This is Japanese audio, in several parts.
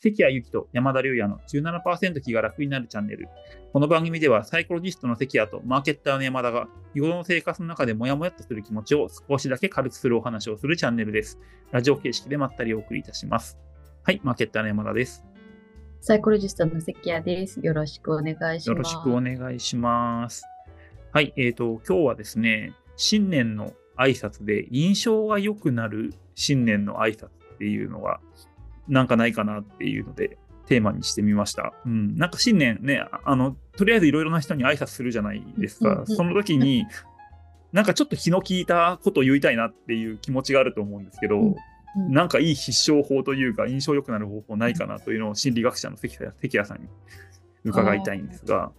関谷由紀と山田龍也の17%気が楽になるチャンネル。この番組ではサイコロジストの関谷とマーケッターの山田が日頃の生活の中でモヤモヤっとする気持ちを少しだけ軽くするお話をするチャンネルです。ラジオ形式でまったりお送りいたします。はい、マーケッターの山田です。サイコロジストの関谷です。よろしくお願いします。よろしくお願いします。はい、えっ、と、今日はですね、新年の挨拶で印象が良くなる新年の挨拶っていうのがなんかないかなっていうのでテーマにしてみました。うん、なんか新年ね、あの、とりあえずいろいろな人に挨拶するじゃないですか。その時に、なんかちょっと気の利いたことを言いたいなっていう気持ちがあると思うんですけど、うんうんなんかいい必勝法というか、印象良くなる方法ないかなというのを心理学者の関谷関谷さんに伺いたいんですが。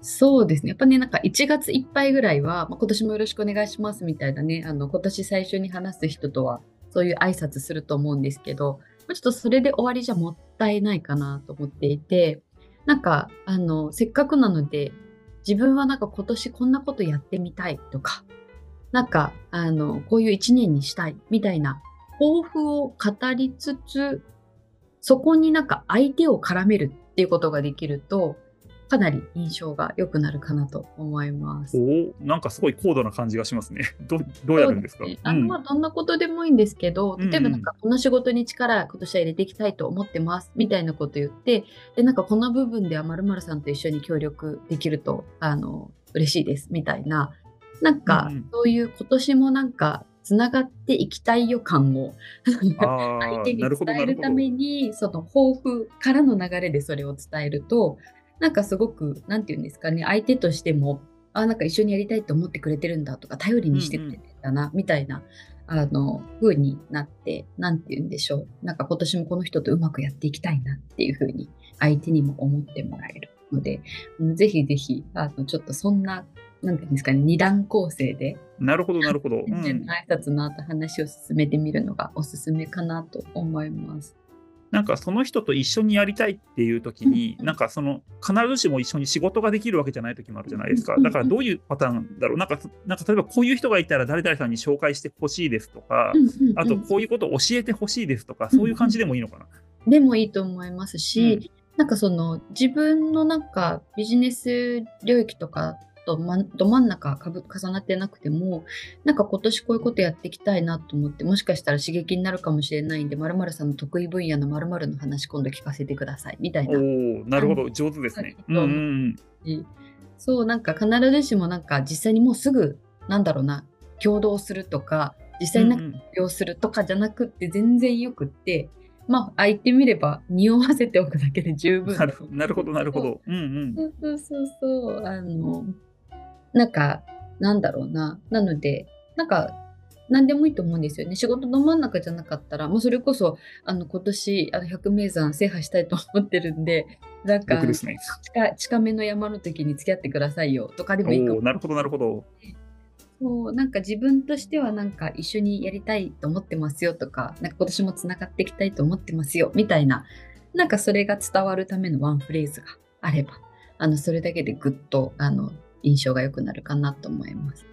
そうですね。やっぱね、なんか1月いっぱいぐらいは、まあ、今年もよろしくお願いしますみたいなね、あの、今年最初に話す人とは、そういう挨拶すると思うんですけど、まあちょっとそれで終わりじゃもったいないかなと思っていて、なんか、あの、せっかくなので、自分はなんか今年こんなことやってみたいとか、なんか、あの、こういう1年にしたいみたいな抱負を語りつつ、そこになんか相手を絡めるっていうことができると、かなり印象が良くなるかなと思います。おお、なんかすごい高度な感じがしますね。どどうやるんですか？ね。あのまあどんなことでもいいんですけど、うん例えばなんかこの仕事に力今年は入れていきたいと思ってますみたいなこと言ってでなんかこの部分ではまるさんと一緒に協力できるとあの嬉しいですみたいな。なんかそういう今年もなんかつながっていきたい予感を 相手に。伝えるためにその抱負からの流れでそれを伝えるとなんかすごくなんて言うんですかね相手としてもあなんか一緒にやりたいと思ってくれてるんだとか頼りにしてくれてんだな、みたいなあの風になってなんて言うんでしょうなんか今年もこの人とうまくやっていきたいなっていう風に相手にも思ってもらえるのでうんぜひぜひあのちょっとそんななんていうんですかね二段構成でなるほど、なるほど。うんの、挨拶の後話を進めてみるのがおすすめかなと思います。なんかその人と一緒にやりたいっていう時に、うんなんかその必ずしも一緒に仕事ができるわけじゃない時もあるじゃないですかう。んだからどういうパターンだろう。なんか、なんか例えばこういう人がいたら誰々さんに紹介してほしいですとか、あとこういうことを教えてほしいですとか、そういう感じでもいいのかな。でもいいと思いますし、なんかその自分のなんかビジネス領域とかと、ま、ど真ん中かぶ重なってなくてもなんか今年こういうことやっていきたいなと思ってもしかしたら刺激になるかもしれないんでまるさんの得意分野のまるの話今度聞かせてくださいみたいな。おお、なるほど、上手ですね。うんはいうんうん。そうなんか必ずしもなんか実際にもうすぐなんだろうな共同するとか実際になんかうんうん要するとかじゃなくって全然よくってまあ相手見れば匂わせておくだけで十分なるなるほど、なるほど。うんうん。そうそうそうそうあのなんかなんだろうな。なのでなんか何でもいいと思うんですよね。仕事の真ん中じゃなかったらもうそれこそあの今年あの百名山制覇したいと思ってるんでなんかね。近近めの山の時に付き合ってくださいよ。とかでもいいかも。なるほど、なるほど。そうなんか自分としてはなんか一緒にやりたいと思ってますよ。とかなんか今年もつながっていきたいと思ってますよ。みたいななんかそれが伝わるためのワンフレーズがあればあのそれだけでぐっとあの印象が良くなるかなと思います。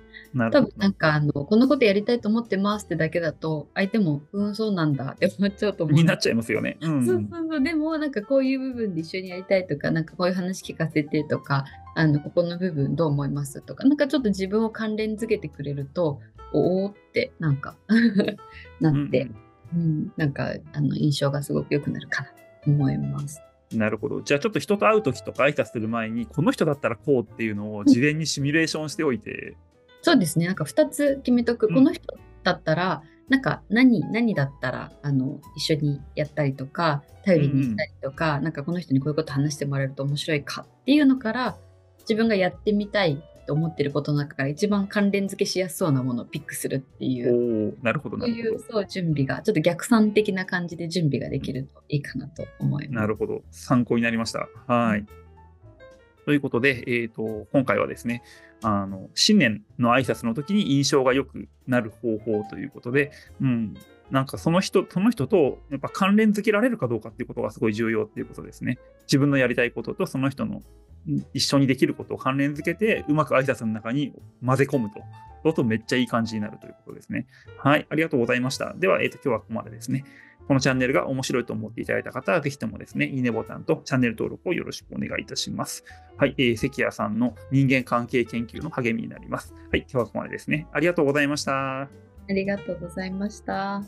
多。分なんかあのこんなことやりたいと思ってますってだけだと相手もうんそうなんだって思っちゃうと思うんになっちゃいますよね。うんう。そうんそうそうでもなんかこういう部分で一緒にやりたいとかなんかこういう話聞かせてとかあのここの部分どう思いますとかなんかちょっと自分を関連づけてくれるとおおってなんか なって、うんなんかあの印象がすごく良くなるかなと思います。なるほど。じゃあちょっと人と会う時とか挨拶する前に、この人だったらこうっていうのを事前にシミュレーションしておいて、そうですね。なんか2つ決めとく、うん。この人だったらなんか何何だったらあの一緒にやったりとか頼りにしたりとか、なんかこの人にこういうこと話してもらえると面白いかっていうのから自分がやってみたいと思ってることの中から一番関連付けしやすそうなものをピックするっていうなるほど、そういなるほうそう準備がちょっと逆算的な感じで準備ができるといいかなと思いど。ます。なるほど。参考になりました。はい。ということで、えー、と今回はですねあの、新年の挨拶の時に印象が良くなる方法ということで、うん、なんかその人その人とやっぱ関連づけられるかどうかっていうことがすごい重要っていうことですね。自分のやりたいこととその人の一緒にできることを関連づけて、うまく挨拶の中に混ぜ込むと。そうとめっちゃいい感じになるということですね。はい、ありがとうございました。では、えっ、と、今日はここまでですね。このチャンネルが面白いと思っていただいた方は、ぜひともですね、いいねボタンとチャンネル登録をよろしくお願いいたします。はい、えー、関谷さんの人間関係研究の励みになります。はい、今日はここまでですね。ありがとうございました。ありがとうございました。